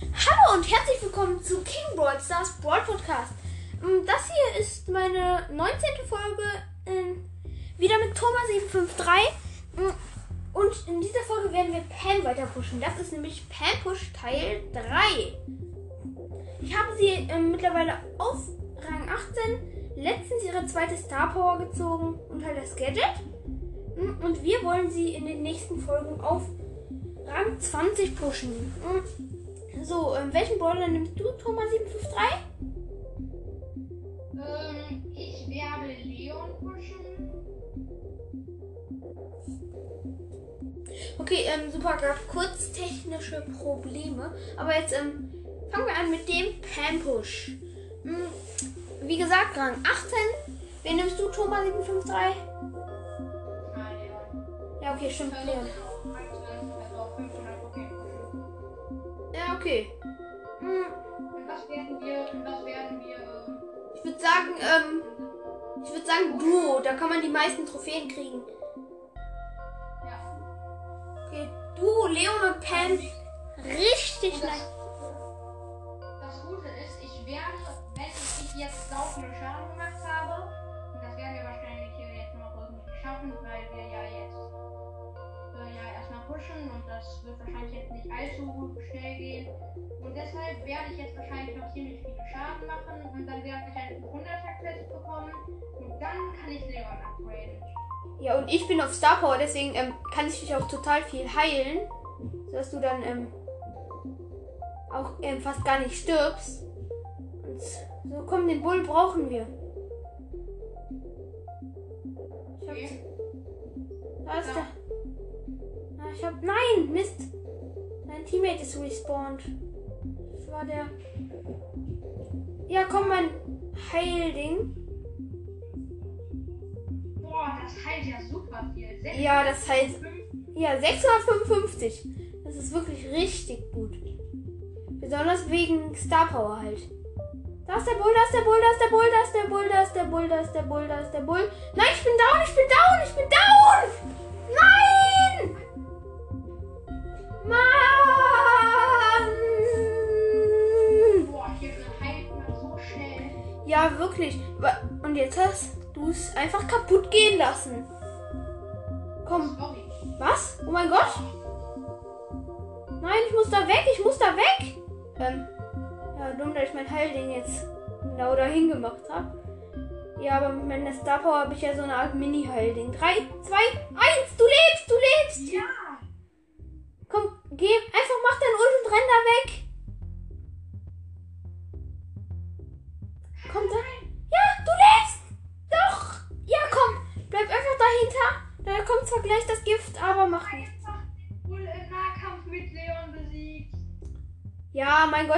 Hallo und herzlich willkommen zu King Brawl Stars Brawl Podcast. Ähm, Das hier ist meine 19. Folge wieder mit Thomas753. Ähm, Und in dieser Folge werden wir Pam weiter pushen. Das ist nämlich Pam Push Teil 3. Ich habe sie ähm, mittlerweile auf Rang 18, letztens ihre zweite Star Power gezogen und halt das Gadget. Mm, Und wir wollen sie in den nächsten Folgen auf Rang 20 pushen. So, ähm, welchen Brawler nimmst du, Thomas753? Ähm, ich werde Leon pushen. Okay, ähm, super, gab kurz technische Probleme. Aber jetzt ähm, fangen wir an mit dem Pam-Push. Hm, wie gesagt, Rang 18. Wen nimmst du, Thomas753? Ah. Ja, okay, stimmt, Also, Leon. Okay. Hm, was werden wir, was werden wir, ähm, ich würde sagen, ähm, ich würde sagen Duo. Da kann man die meisten Trophäen kriegen. ja. Okay, Duo, Leon und Pam. Richtig Und leicht. das, Gute ist, ich werde, wenn ich jetzt sau viele Schaden das wird wahrscheinlich jetzt nicht allzu schnell gehen. Und deshalb werde ich jetzt wahrscheinlich noch ziemlich viele Schaden machen und dann werde ich einen 100er Quest bekommen und dann kann ich Leon upgraden. Ja, und ich bin auf Star Power, deswegen ähm, kann ich dich auch total viel heilen, sodass du dann ähm, auch ähm, fast gar nicht stirbst. Und so, komm, den Bull brauchen wir. Ich hab, Okay. da ist der. Ich hab. Nein, Mist! Dein Teammate ist respawned. Das war der. Ja, komm, mein Heilding. Boah, das heilt ja super viel. Ja, das heilt- Ja, 655. Das ist wirklich richtig gut. Besonders wegen Star Power halt. Da ist der Bull, da ist der Bull, da ist der Bull, da ist der Bull, da ist der Bull, da ist der Bull, da ist der Bull. Nein, ich bin down, ich bin down, ich bin down! Ja, wirklich. Und jetzt hast du es einfach kaputt gehen lassen. Komm. Was? Oh mein Gott! Nein, ich muss da weg, ich muss da weg! Ähm, ja, dumm, dass ich mein Heilding jetzt genau dahin gemacht habe. Ja, aber mit meiner Star Power habe ich ja so eine Art Mini-Heilding. 3, 2, 1, du lebst, du lebst! Ja.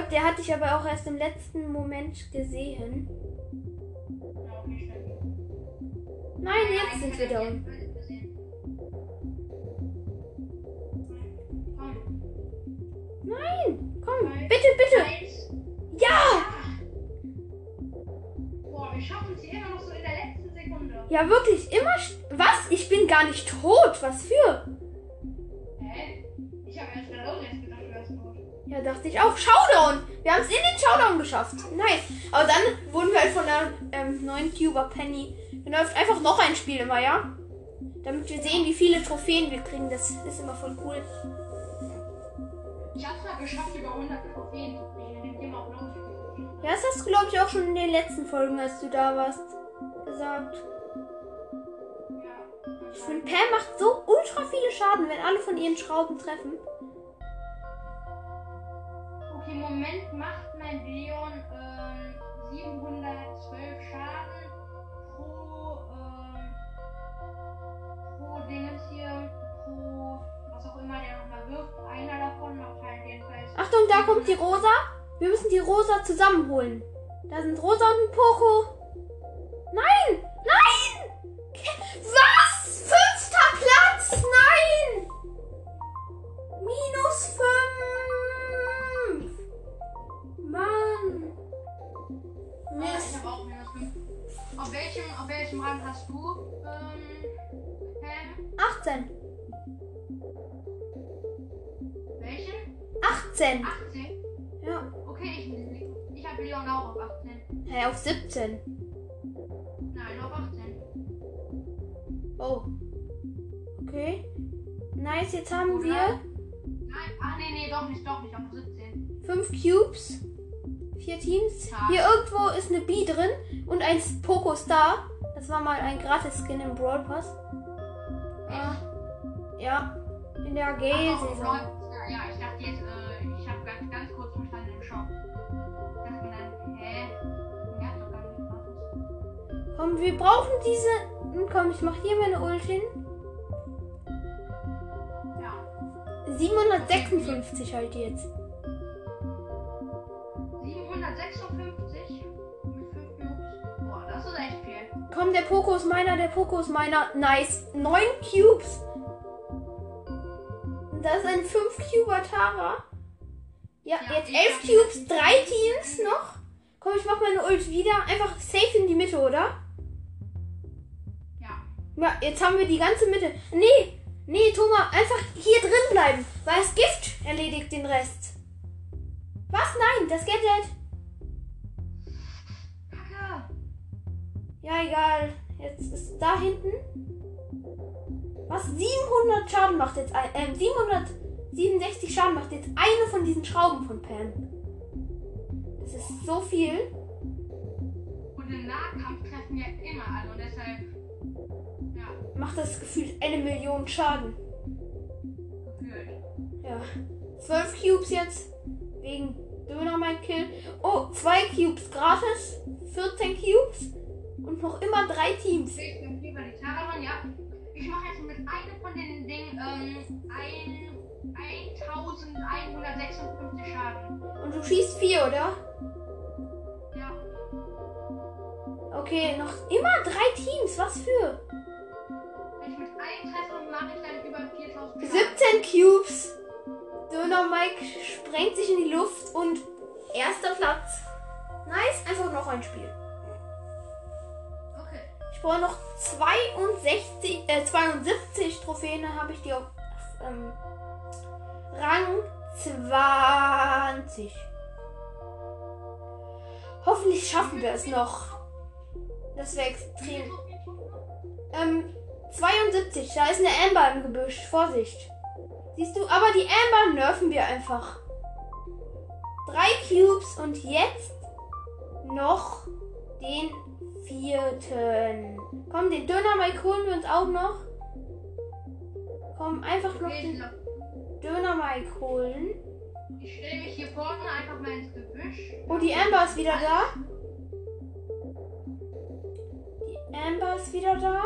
Gott, der hat dich aber auch erst im letzten Moment gesehen. Nein, jetzt sind wir da. Komm. Nein, komm, bitte, bitte. Ja! Boah, wir schaffen es immer noch so in der letzten Sekunde. Ja, wirklich, immer. Was? Ich bin gar nicht tot. Was für? Dachte ich auch. Showdown. Wir haben es in den Showdown geschafft. Nice. Aber dann wurden wir halt von der ähm, neuen Cuba Penny. Dann läuft einfach noch ein Spiel immer, ja? Damit wir sehen, wie viele Trophäen wir kriegen. Das ist immer voll cool. Ich hab's mal geschafft, über 100 Trophäen zu kriegen. Ja, das hast du, glaube ich, auch schon in den letzten Folgen, als du da warst, gesagt. Ja. Ich finde, Pam macht so ultra viele Schaden, wenn alle von ihren Schrauben treffen. Moment macht mein Leon ähm, 712 Schaden pro, ähm, pro Dingens hier, pro was auch immer der nochmal wirft. Einer davon macht halt jedenfalls. Achtung, da kommt die Rosa. Wir müssen die Rosa zusammenholen. Da sind Rosa und ein Poco. Nein! Nein! Was? Fünfter Platz? Nein! Minus fünf! Auf welchem, auf welchem Rang hast du, ähm, Pam? 18. Welchen? 18. 18? Ja. Okay, ich, ich habe Leon auch auf 18. Hä, auf 17. Nein, auf 18. Oh. Okay. Nice, jetzt haben Oder? wir Nein, ach nee, nee, doch nicht, doch nicht, auf 17. fünf Cubes. Vier Teams. Ja. Hier irgendwo ist eine B drin und ein Poco Star. Das war mal ein Gratis-Skin im Brawl Pass. Äh, ja. In der Ach, doch, G-Saison. Brawl- Ja, ich dachte jetzt, äh, ich habe ganz, ganz kurz verstanden im Shop. Ich dachte mir dann, hä? Hat doch gar nicht gratis. Komm, wir brauchen diese. Hm, Komm, ich mach hier meine Ult hin. Ja. 756 halt jetzt. 756 mit 5 Cubes. Boah, das ist echt viel. Komm, der Poco ist meiner, der Poco ist meiner. Nice. 9 Cubes. Und Da ist ein 5 Cuber Tara. Ja, Ja, jetzt ich 11 hab Cubes, die- 3 Teams noch. Komm, ich mach meine Ult wieder. Einfach safe in die Mitte, oder? Ja. Ja, jetzt haben wir die ganze Mitte. Nee, nee, Thomas, einfach hier drin bleiben. Weil das Gift erledigt den Rest. Was? Nein, das Gadget. Ja, egal. Jetzt ist da hinten. Was 700 Schaden macht jetzt ein. Ähm, 767 Schaden macht jetzt eine von diesen Schrauben von Pam. Das ist so viel. Und im Nahkampf treffen wir immer alle und deshalb. Ja, Macht das gefühlt eine Million Schaden. gefühlt. Ja. 12 Cubes jetzt. Wegen Döner mein Kill. Oh, 2 Cubes gratis. 14 Cubes. Und noch immer drei Teams. Ich bin lieber die Tara ran, ja. Ich mache jetzt mit einem von den Dingen ähm, ein, 1156 Schaden. Und du schießt 4, oder? Ja. Okay, noch immer drei Teams. Was für? Wenn ich mit einem treffe, mache ich dann über 4000 Schaden. 17 Cubes. Döner Mike sprengt sich in die Luft und erster Platz. Nice, einfach noch ein Spiel. Ich brauche noch 62, äh, 72 Trophäen, dann habe ich die auf ähm, Rang 20. Hoffentlich schaffen wir es noch. Das wäre extrem. Ähm, 72, da ist eine Amber im Gebüsch. Vorsicht. Siehst du, aber die Amber nerven wir einfach. Drei Cubes und jetzt noch den vierten. Komm, den Döner Mike holen wir uns auch noch. Komm, einfach noch den Döner Mike holen. ich stelle mich hier vorne einfach mal ins Gebüsch. Oh, die Amber ist wieder da. Die Amber ist wieder da.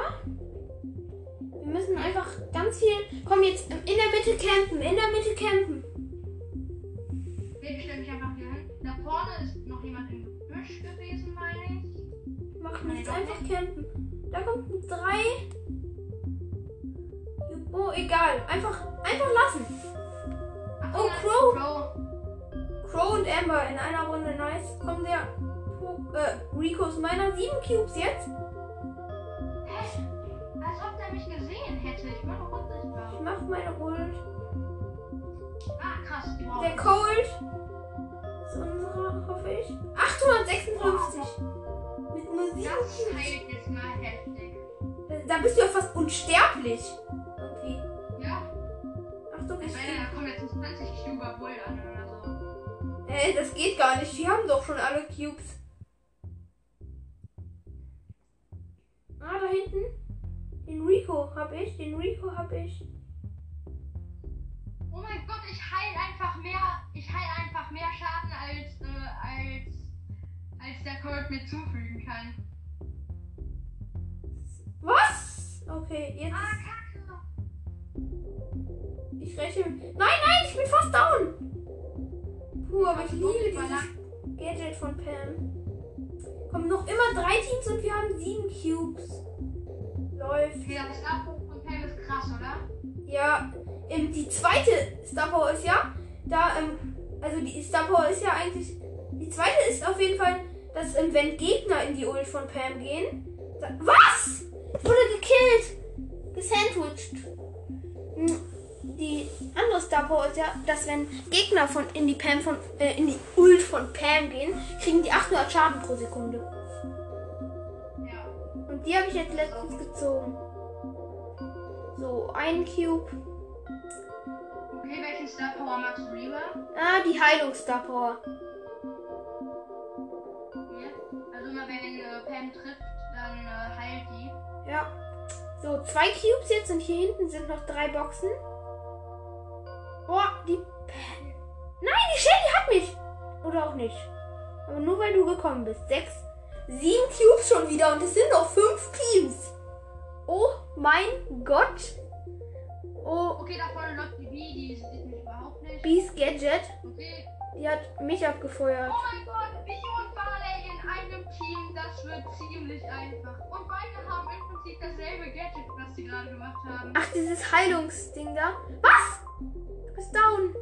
Wir müssen einfach ganz viel. Komm jetzt in der Mitte campen. In der Mitte campen. Ich. Mach nichts, einfach campen. Da kommt ein drei. Oh, egal. Einfach, einfach lassen. Oh, Crow. Crow. Und Amber in einer Runde. Nice. Komm, der äh, Rico ist meiner. Sieben Cubes jetzt. Hä? Als ob der mich gesehen hätte. Ich war doch unsichtbar. Ich mach meine Ult. Ah, krass. Wow. Der Cold ist unserer, hoffe ich. 856. Mit nur sieben Das heilt jetzt mal heftig. Da bist du ja fast unsterblich. Irgendwie. Ja. Achtung, ich Ich meine, da kommen jetzt 20 Cuber Bull an oder so. Ey, das geht gar nicht. Die haben doch schon alle Cubes. Ah, da hinten. Den Rico hab ich. Den Rico hab ich. Oh mein Gott, ich heil einfach mehr. Ich heil einfach mehr Schaden als, äh, als, als der Colt mir zufügen kann. Was? Okay, jetzt. Ah, Kacke. Ich rechne. Nein, nein, ich bin fast down. Puh, aber ich liebe dieses Gadget von Pam. Kommen noch immer drei Teams und wir haben sieben Cubes. Läuft. Okay, das Star von Pam ist krass, oder? Ja, ähm, die zweite Star Power ist ja, da, ähm, also die Star Power ist ja eigentlich, die zweite ist auf jeden Fall, dass, wenn Gegner in die Ult von Pam gehen, da, was? Ich wurde gekillt, gesandwiched. Hm, Die andere andere Star Power ist ja, dass wenn Gegner von in die Pam von äh, in die Ult von Pam gehen, kriegen die 800 Schaden pro Sekunde. Ja. Und die habe ich jetzt letztens gezogen. So, ein Cube. Okay, welchen Star Power magst du lieber? Ah, die Heilung Star Power. Immer wenn äh, Pam trifft, dann äh, heilt die. Ja. So, zwei Cubes jetzt und hier hinten sind noch drei Boxen. Boah, die. Pam. Nein, die Shelly hat mich! Oder auch nicht. Aber nur weil du gekommen bist. Sechs, sieben Cubes schon wieder und es sind noch fünf Cubes. Oh mein Gott. Oh, Okay, da vorne läuft die B, die sieht mich überhaupt nicht. Beast Gadget. Okay. Die hat mich abgefeuert. Oh mein Gott, ich und Einem Team, das wird ziemlich einfach. Und beide haben im Prinzip dasselbe Gadget, was sie gerade gemacht haben. Ach, dieses Heilungsding da. Was? Du bist down.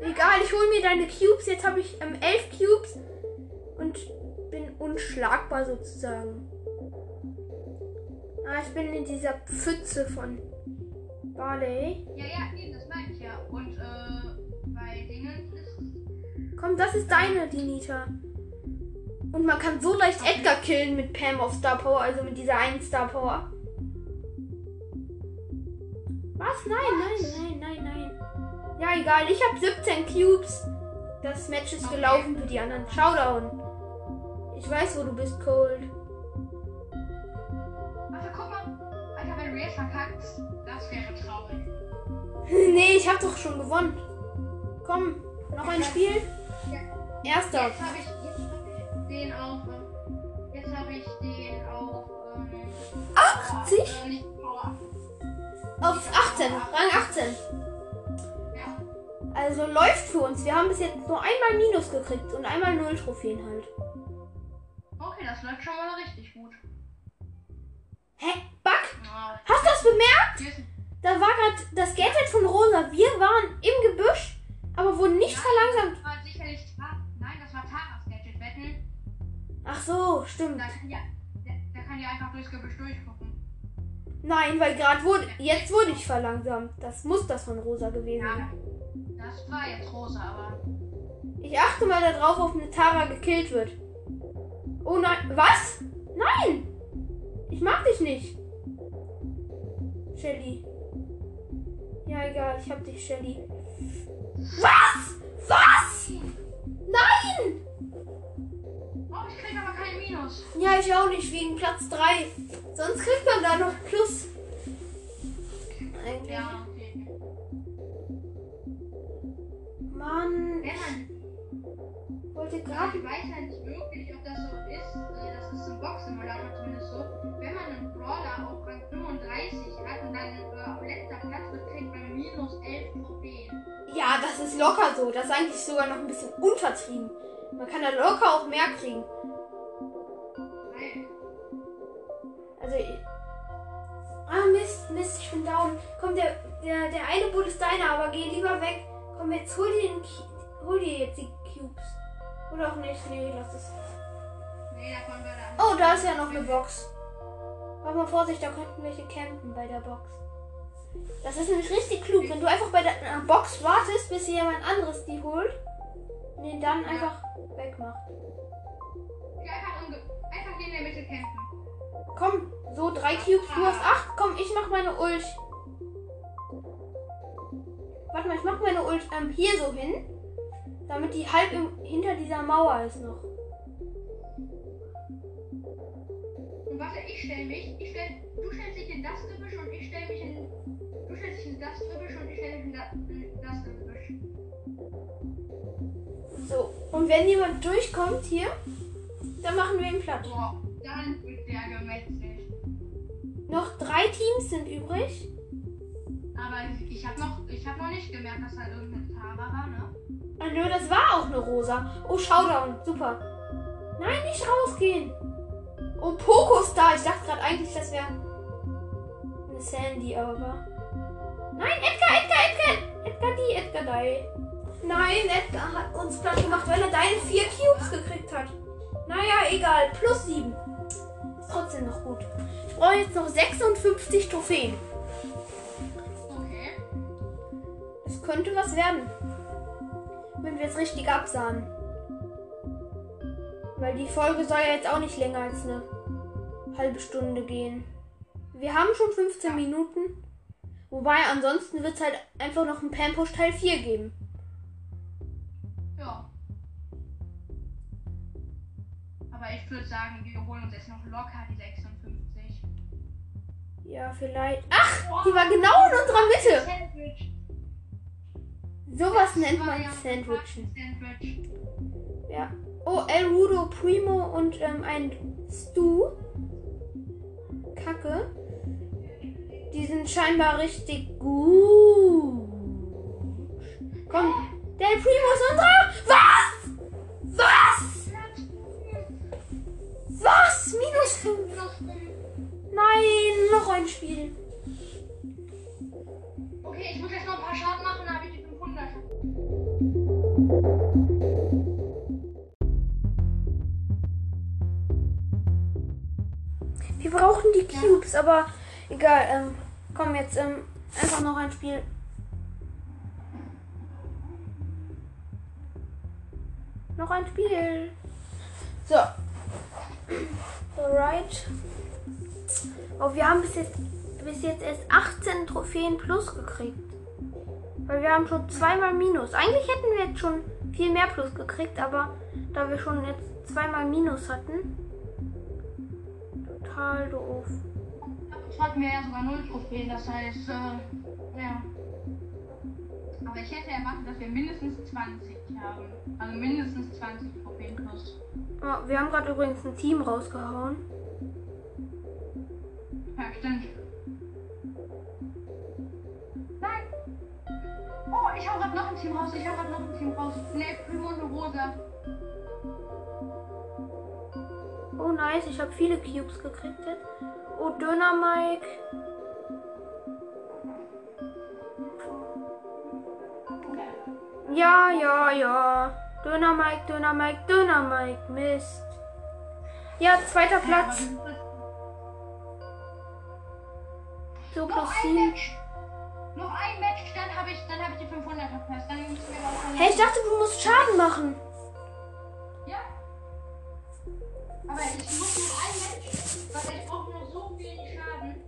Egal, ich hole mir deine Cubes. Jetzt habe ich ähm, elf Cubes und bin unschlagbar sozusagen. Ah, ich bin in dieser Pfütze von Barley. Ja, ja, eben, das Komm, das ist deine, die Nita. Und man kann so leicht Edgar killen mit Pam auf Star Power, also mit dieser einen Star Power. Was? Nein, nein, nein, nein, nein. Ja, egal. Ich habe 17 Cubes. Das Match ist Okay. gelaufen für die anderen. Showdown. Ich weiß, wo du bist, Cold. Warte, guck mal. Alter, wenn du jetzt verkackst, das wäre traurig. nee, ich habe doch schon gewonnen. Komm, noch ein Spiel. Erster. Jetzt habe ich, den auf. äh, Jetzt habe ich den auf. Ähm, 80? Äh, nicht Power. Auf 18. Rang 18. Ja. Also läuft für uns. Wir haben bis jetzt nur einmal Minus gekriegt und einmal Null Trophäen halt. Okay, das läuft schon mal richtig gut. Hä? Ja. Hast du das bemerkt? Da war gerade das Gadget von Rosa. Wir waren im Gebüsch, aber wurden nicht verlangsamt. Ach so, stimmt. Da ja, der kann ja einfach durchs Gebüsch durchgucken. Nein, weil gerade wurde, jetzt wurde ich verlangsamt. Das muss das von Rosa gewesen Ja, sein. das war jetzt rosa, aber. Ich achte mal darauf, ob eine Tara gekillt wird. Oh nein, was? Nein! Ich mag dich nicht. Shelly. Ja, egal, ich hab dich, Shelly. Was? Was? Nein! Ja, ich auch nicht, wegen Platz 3. Sonst kriegt man da noch Plus. Eigentlich. Ja, okay. Mann, Wenn man, wollte gerade. ich weiß ja nicht wirklich, ob das so ist. Das ist im Boxsimulator zumindest so. Wenn man einen Brawler auf Rang 35 hat und dann äh, auf letzter Platz wird, kriegt man minus 11 Trophäen. Ja, das ist locker so. Das ist eigentlich sogar noch ein bisschen untertrieben. Man kann da locker auch mehr kriegen. Also. ich- Ah, Mist, Mist, ich bin down. Komm, der, der, der eine Bull ist deiner, aber geh lieber weg. Komm, jetzt hol dir, den, hol dir jetzt die Cubes. Oder auch nicht. Nee, lass es. nee, davon wird er. Oh, da ist ja noch eine Box. Warte mal Vorsicht, da könnten welche campen bei der Box. Das ist nämlich richtig klug, wenn du einfach bei der äh, Box wartest, bis jemand anderes die holt und den dann einfach wegmacht. Ja, einfach, einfach hier in der Mitte kämpfen. Komm, so drei Cubes, du hast acht. Komm, ich mach meine Ult. Warte mal, ich mach meine Ult ähm, hier so hin, damit die halb im, hinter dieser Mauer ist noch. Und warte, ich stell mich, ich stell, du stellst dich in das Gebüsch und ich stell mich in, du stellst dich in das Gebüsch und ich stell mich in, da, in das Gebüsch. So, und wenn jemand durchkommt hier, dann machen wir ihn platt. Boah, dann. Noch drei Teams sind übrig. Aber ich hab noch, ich hab noch nicht gemerkt, dass da irgendeine Tara war, ne? Ah, nö, das war auch eine Rosa. Oh, Showdown. Super. Nein, nicht rausgehen. Oh, Poco ist da. Ich dachte gerade eigentlich, das wäre eine Sandy, aber. Nein, Edgar, Edgar, Edgar. Edgar die, Edgar die. Nein, Edgar hat uns platt gemacht, weil er deine vier Cubes gekriegt hat. Naja, egal. Plus sieben. Ist trotzdem noch gut. Ich brauche jetzt noch 56 Trophäen. könnte was werden. Wenn wir es richtig absahen. Weil die Folge soll ja jetzt auch nicht länger als eine halbe Stunde gehen. Wir haben schon 15 Minuten. Wobei ansonsten wird es halt einfach noch ein Pampush Teil 4 geben. Ja. Aber ich würde sagen, wir holen uns jetzt noch locker die 56. Ja, vielleicht. Ach, die war genau in unserer Mitte. Sandwich. Sowas nennt man Sandwichen. Sandwich. Ja. Oh, El Rudo Primo und ähm, ein Stu. Kacke. Die sind scheinbar richtig gut. Komm, der Primo ist unserer. Was? Was? Was? Minus 5. Nein, noch ein Spiel. Okay, ich muss jetzt noch ein paar Schaden machen, dann habe ich die 500. Wir brauchen die Cubes, aber egal. Ähm, komm, jetzt ähm, einfach noch ein Spiel. Noch ein Spiel. So. Alright. Oh, wir haben bis jetzt, bis jetzt erst 18 Trophäen plus gekriegt. Weil wir haben schon zweimal Minus. Eigentlich hätten wir jetzt schon viel mehr Plus gekriegt, aber da wir schon jetzt zweimal Minus hatten. Total doof. Jetzt hatten wir ja sogar 0 Trophäen, das heißt, äh, ja. Aber ich hätte erwartet, dass wir mindestens 20 haben. Also mindestens 20 Trophäen plus. Oh, wir haben gerade übrigens ein Team rausgehauen. Ja, stimmt. Nein! Oh, ich hau grad noch ein Team raus. Ich hau grad noch ein Team raus. Ne, Primo und Rosa. Oh nice, ich habe viele Cubes gekriegt jetzt. Oh, Döner Mike. Ja, ja, ja. Döner Mike, Döner Mike, Döner Mike. Mist. Ja, zweiter Platz. So Noch ein 7. Match. Noch ein Match, dann habe ich, dann habe ich die 500 verpasst. Dann müssen wir noch Hey, ich dachte, du musst Schaden machen. Ja. Aber ich muss noch ein Match, weil ich brauche nur so wenig Schaden.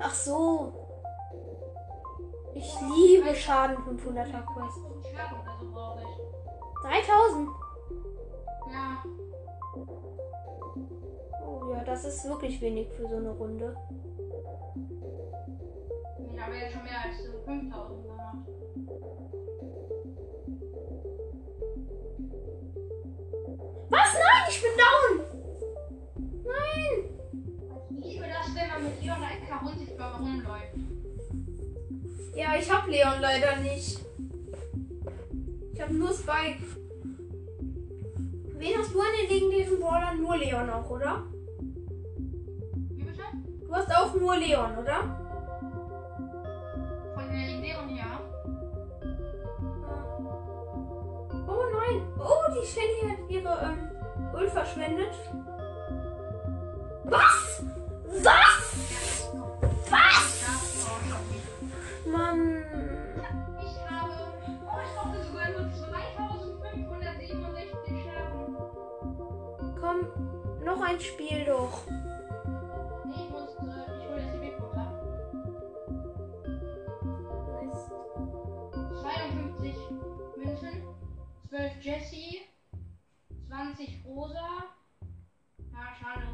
Ach so. Ich liebe Schaden 500er Quest. Schaden oder so brauche ich. 3000. Ja. Oh ja, das ist wirklich wenig für so eine Runde. Ich habe jetzt schon mehr als äh, 5000 gemacht. Was? Nein, ich bin down. Nein. Ich liebe das, wenn man mit Leon einfach unsichtbar rumläuft. Ja, ich hab Leon leider nicht. Ich hab nur Spike. Wen hast du an den legendären Brawlern? Nur Leon auch, oder? Du hast auch nur Leon, oder? Von legendären ja. Oh nein. Oh, die Shelly hat ihre ähm, Ult verschwendet. Was? Was? Was? Mann. Ich habe. Oh, ich brauchte sogar nur 2567 Schaden. Komm, noch ein Spiel doch. 20 Rosa. Ja, schade.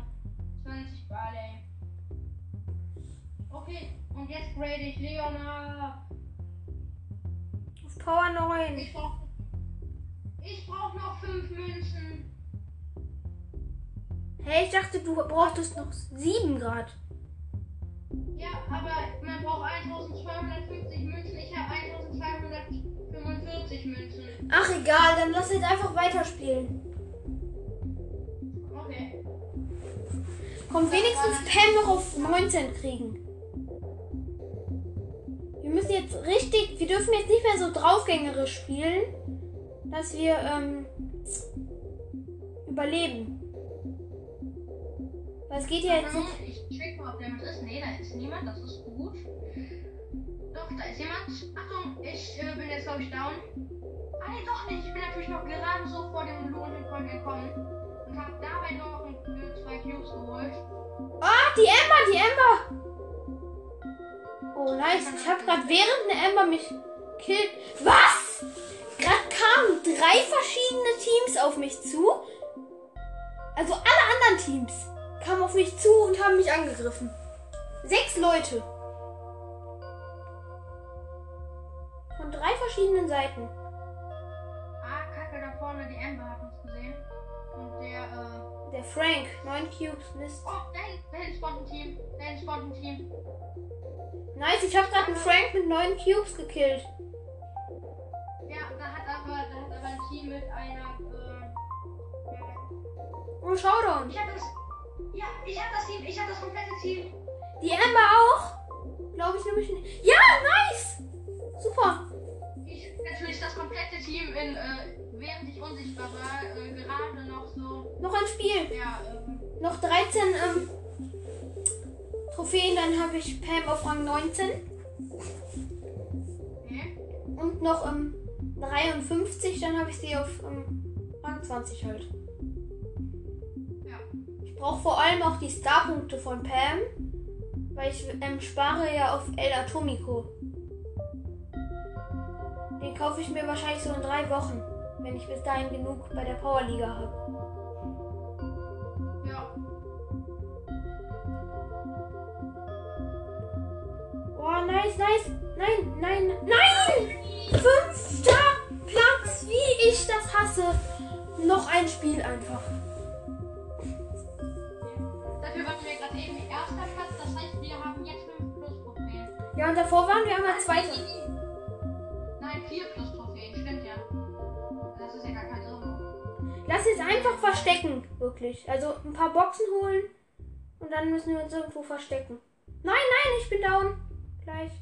20 Barley. Okay, und jetzt grade ich Leon ab. Auf Power 9. Ich brauch. Ich brauch noch 5 Münzen. Hey, ich dachte, du brauchtest noch 7 Grad. Ja, aber man braucht 1250 Münzen. Ich habe 1245 Münzen. Ach egal, dann lass jetzt einfach weiterspielen. Komm, wenigstens Pam noch auf 19 kriegen. Wir müssen jetzt richtig, wir dürfen jetzt nicht mehr so draufgängerisch spielen, dass wir ähm, überleben. Es geht ja jetzt nicht. Ich check mal, ob jemand ist. Nee, da ist niemand. Das ist gut. Doch, da ist jemand. Achtung. Ich äh, bin jetzt, glaube ich, down. Ah, nee, doch nicht. Ich bin natürlich noch gerade so vor dem lohnenden Point gekommen und habe dabei noch ein, zwei Cubes geholt. Ah, die Ember, die Ember. Oh, nice. Ich habe gerade während eine Ember mich killt. Was? Gerade kamen drei verschiedene Teams auf mich zu. Also alle anderen Teams kamen auf mich zu und haben mich angegriffen. Sechs Leute. Von drei verschiedenen Seiten. Ah, Kacke, da vorne, die Amber hat uns gesehen. Und der, äh. Der Frank, 9 Cubes, Mist. Oh, da hinten spawnt ein Team. Hinten spawnt ein Team. Nice, ich habe gerade einen Frank mit 9 Cubes gekillt. Ja, da hat aber, da hat aber ein Team mit einer, äh. Oh, Showdown. Ich hab das. Ja, ich hab das Team, ich hab das komplette Team. Die Amber auch? Glaube ich nämlich nicht. Ja, nice! Super. Ich natürlich das komplette Team in, äh, während ich unsichtbar war, äh, gerade noch so. Noch ein Spiel. Ja, ähm. Noch 13 ähm, Trophäen, dann habe ich Pam auf Rang 19. Nee. Und noch ähm, 53, dann habe ich sie auf ähm, Rang 20 halt. Ja. Ich brauche vor allem auch die Starpunkte von Pam, weil ich ähm, spare ja auf El Atomico. Den kaufe ich mir wahrscheinlich so in drei Wochen, wenn ich bis dahin genug bei der Powerliga habe. Ja. Oh, nice, nice. Nein, nein, nein! Fünfter Platz, wie ich das hasse. Noch ein Spiel einfach. Dafür waren wir gerade eben erster Platz, das heißt, wir haben jetzt 5 plus Trophäen. Ja, und davor waren wir einmal Zweiter. Nein, 4 plus Trophäen, stimmt ja. Das ist ja gar kein Sinn. Lass jetzt einfach verstecken, wirklich. Also ein paar Boxen holen und dann müssen wir uns irgendwo verstecken. Nein, nein, ich bin down. Gleich.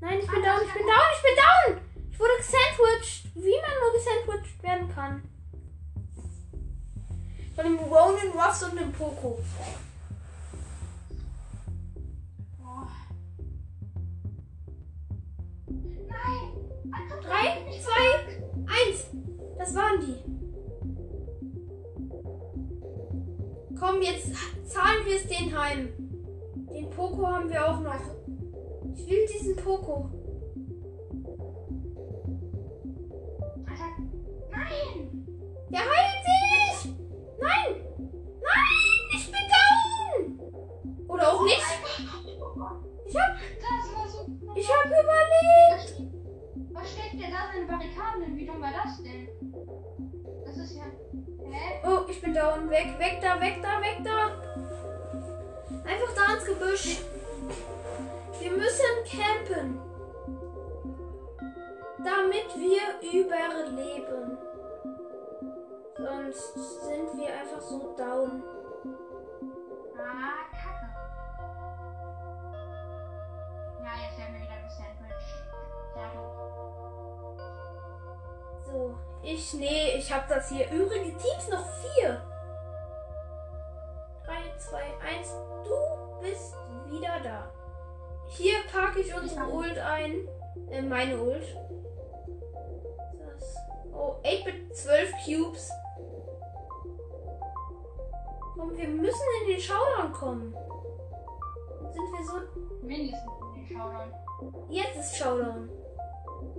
Nein, ich bin down, ich bin down, ich bin down! Ich wurde gesandwiched, wie man nur gesandwiched werden kann. Von dem Ronan Ruffs und dem Poco. Drei, zwei, eins. Das waren die. Komm, jetzt zahlen wir es den heim. Den Poco haben wir auch noch. Ich will diesen Poco. Alter. Nein! Der heilt sich! Nein! Nein! Ich bin down! Oder auch nicht? Ich hab, ich hab überlebt! Steckt der da seine Barrikaden? Wie dumm war das denn? Das ist ja. Hä? Oh, ich bin down. Weg, weg da, weg da, weg da. Einfach da ins Gebüsch. Wir müssen campen. Damit wir überleben. Sonst sind wir einfach so down. Ah, Kacke. Ja, jetzt werden wir wieder gesandwiched. Sehr gut. So, ich, nee, ich hab das hier. Übrige Teams noch vier. 3, 2, 1. Du bist wieder da. Hier packe ich unsere Ult ein. Äh, meine Ult. Das. Oh, 8-Bit 12 Cubes. Komm, wir müssen in den Showdown kommen. Sind wir so. Mindestens in den Showdown. Jetzt ist Showdown.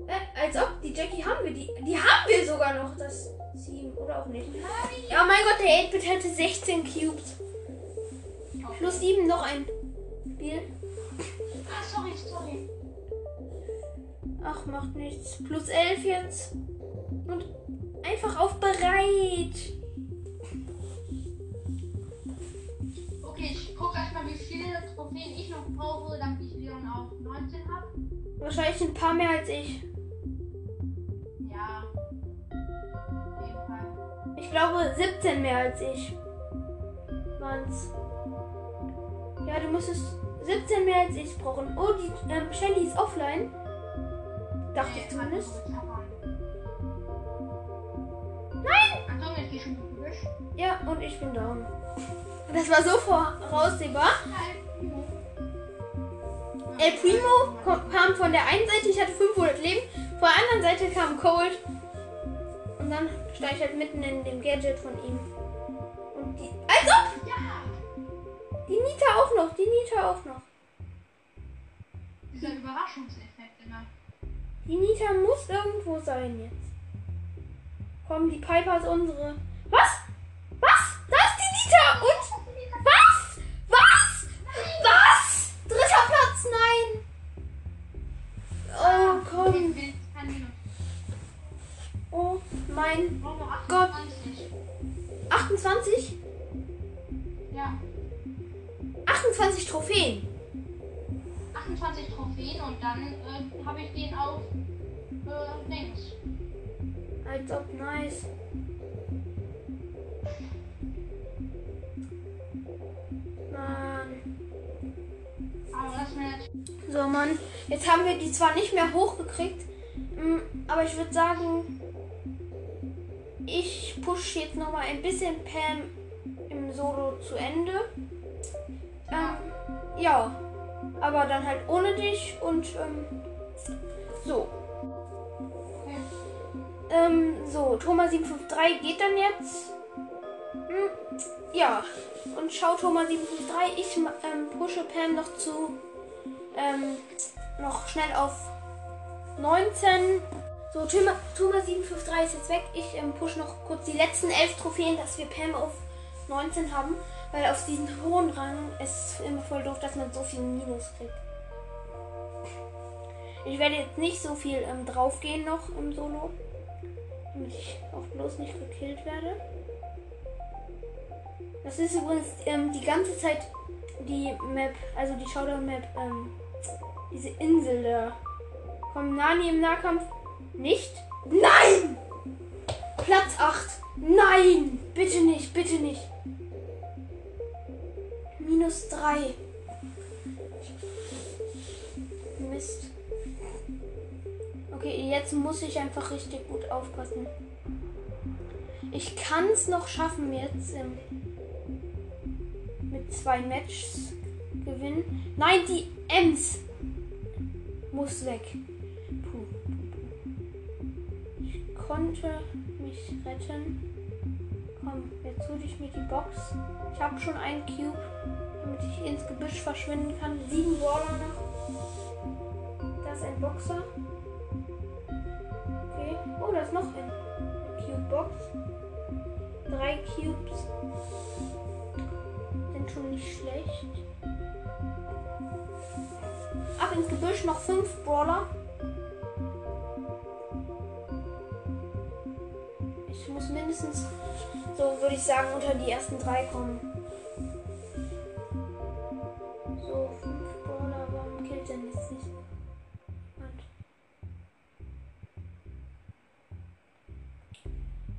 Äh, als ob, die Jackie haben wir. Die, die haben wir sogar noch, das Team. Oder auch nicht. Ja, mein Gott, der 8-Bit hätte 16 Cubes. Plus 7 noch ein Spiel. Ah, sorry, sorry. Ach, macht nichts. Plus 11 jetzt. Und einfach auf bereit. Okay, ich guck erstmal, wie viele Trophäen ich noch brauche, damit ich Leon auf 19 habe. Wahrscheinlich ein paar mehr als ich. Ja. Auf jeden Fall. Ich glaube 17 mehr als ich. Waren's. Ja, du musstest 17 mehr als ich brauchen. Oh, die ähm, Shelly ist offline. Dachte ich zumindest. Nein! Jetzt geh schon. Ja, und ich bin down. Das war so voraussehbar. Nein. El Primo kam von der einen Seite, ich hatte 500 Leben, von der anderen Seite kam Cold. Und dann stand ich halt mitten in dem Gadget von ihm. Und die. Als ob! Ja! Die Nita auch noch, die Nita auch noch. Dieser Überraschungseffekt immer. Die Nita muss irgendwo sein jetzt. Komm, die Piper ist unsere. Was? Was? Da ist die Nita! Und. Mein Gott. 28. 28? Ja. 28 Trophäen. 28 Trophäen und dann äh, habe ich den auf äh, Dings. Als ob nice. So, Mann. Jetzt haben wir die zwar nicht mehr hochgekriegt, mm, aber ich würde sagen, ich push jetzt noch mal ein bisschen Pam im Solo zu Ende. Ähm, ja, aber dann halt ohne dich und ähm, so. Ähm, so, Thomas 753 geht dann jetzt. Hm, ja, und schau Thomas 753. Ich ähm, pushe Pam noch zu. Ähm, noch schnell auf 19. So, Thomas Thomas 753 ist jetzt weg. Ich ähm, pushe noch kurz die letzten 11 Trophäen, dass wir Pam auf 19 haben. Weil auf diesen hohen Rang ist immer voll doof, dass man so viel Minus kriegt. Ich werde jetzt nicht so viel ähm, draufgehen noch im Solo. Damit ich auch bloß nicht gekillt werde. Das ist übrigens ähm, die ganze Zeit die Map, also die Showdown-Map, ähm, diese Insel da. Kommt Nani im Nahkampf? Nicht? Nein! Platz 8. Nein! Bitte nicht, bitte nicht. Minus 3. Mist. Okay, jetzt muss ich einfach richtig gut aufpassen. Ich kann es noch schaffen, jetzt ähm, mit zwei Matches gewinnen. Nein, die Ems muss weg. Konnte mich retten. Komm, jetzt hole ich mir die Box. Ich habe schon einen Cube, damit ich ins Gebüsch verschwinden kann. Sieben Brawler noch. Da ist ein Boxer. Okay. Oh, da ist noch ein Cube-Box. Drei Cubes. Sind schon nicht schlecht. Ab ins Gebüsch, noch fünf Brawler. Ich muss mindestens, so würde ich sagen, unter die ersten drei kommen. So, fünf Brawler, warum killt denn jetzt nicht?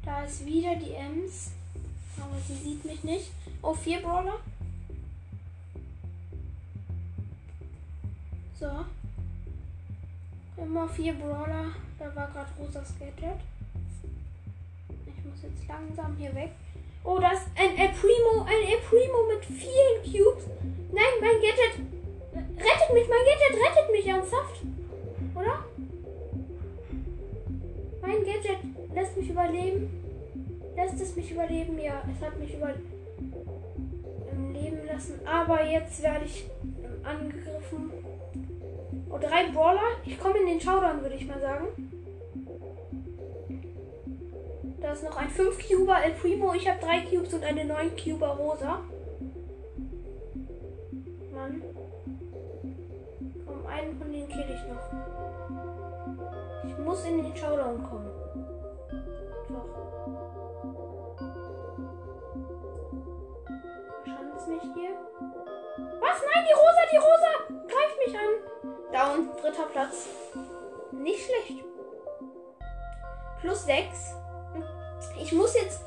Da ist wieder die Ems. Aber sie sieht mich nicht. Oh, vier Brawler. So. Immer vier Brawler. Da war gerade Rosas Gadget. Muss jetzt langsam hier weg. Oh, das ist ein El Primo. Ein El Primo mit vielen Cubes. Nein, mein Gadget. Rettet mich, mein Gadget rettet mich ernsthaft. Oder? Mein Gadget lässt mich überleben. Lässt es mich überleben? Ja, es hat mich über im Leben lassen. Aber jetzt werde ich angegriffen. Oh, drei Brawler. Ich komme in den Showdown, würde ich mal sagen. Da ist noch ein 5 Cuber El Primo. Ich habe drei Cubes und eine 9 Cuber Rosa. Mann. Komm, einen von denen kill ich noch. Ich muss in den Showdown kommen. Doch. Schauen es mich hier. Was? Nein, die Rosa, die Rosa! Greift mich an. Down, dritter Platz. Nicht schlecht. Plus 6. Ich muss jetzt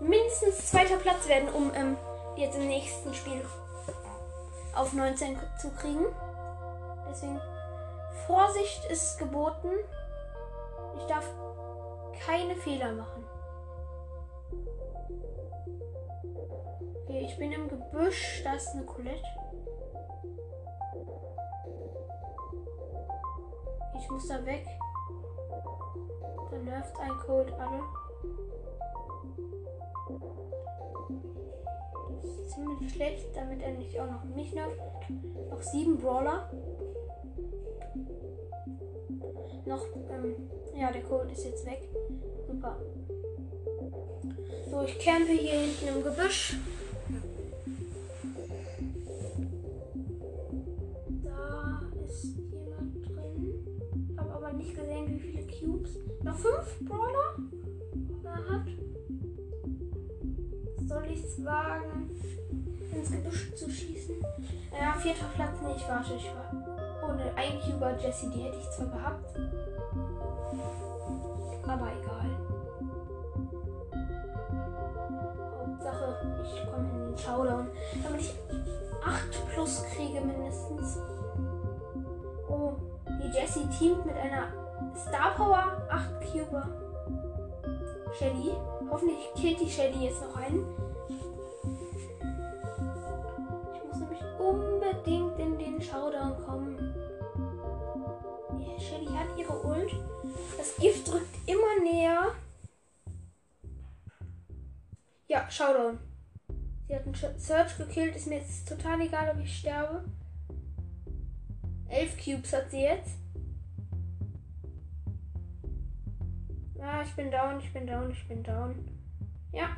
mindestens zweiter Platz werden, um ähm, jetzt im nächsten Spiel auf 19 k- zu kriegen. Deswegen Vorsicht ist geboten. Ich darf keine Fehler machen. Okay, ich bin im Gebüsch. Da ist eine Colette. Ich muss da weg. Dann nervt ein Cold alle. Das ist ziemlich schlecht, damit er nicht auch noch mich nervt. Noch sieben Brawler. Noch, ähm, ja, der Cold ist jetzt weg. Super. So, ich campe hier hinten im Gebüsch. Da ist jemand drin. Habe aber nicht gesehen, wie viele Cubes. Noch fünf Brawler wagen, ins Gebüsch zu schießen? Ja, vierter Platz. Nee, ich warte. Ich war ohne ein Cuber Jessie, die hätte ich zwar gehabt. Aber egal. Hauptsache, ich komme in den Showdown, damit ich 8 plus kriege mindestens. Oh, die Jessie teamt mit einer Star Power 8 Cuber. Shelly. Hoffentlich killt die Shelly jetzt noch einen. Showdown kommen. Die Shelly hat ihre Ult. Das Gift drückt immer näher. Ja, Showdown. Sie hat einen Search gekillt. Ist mir jetzt total egal, ob ich sterbe. Elf Cubes hat sie jetzt. Ah, ich bin down, ich bin down, ich bin down. Ja,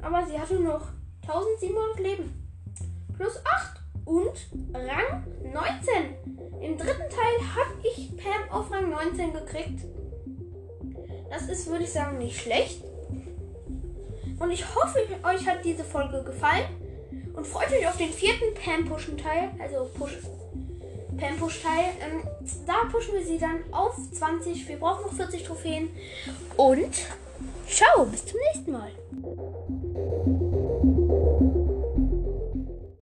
aber sie hatte noch 1700 Leben. Plus 8 und Rang 19. Im dritten Teil habe ich Pam auf Rang 19 gekriegt. Das ist, würde ich sagen, nicht schlecht. Und ich hoffe, euch hat diese Folge gefallen. Und freut euch auf den vierten Pam-Pushen-Teil. Also Push Pam-Push-Teil. Ähm, da pushen wir sie dann auf 20. Wir brauchen noch 40 Trophäen. Und ciao, bis zum nächsten Mal.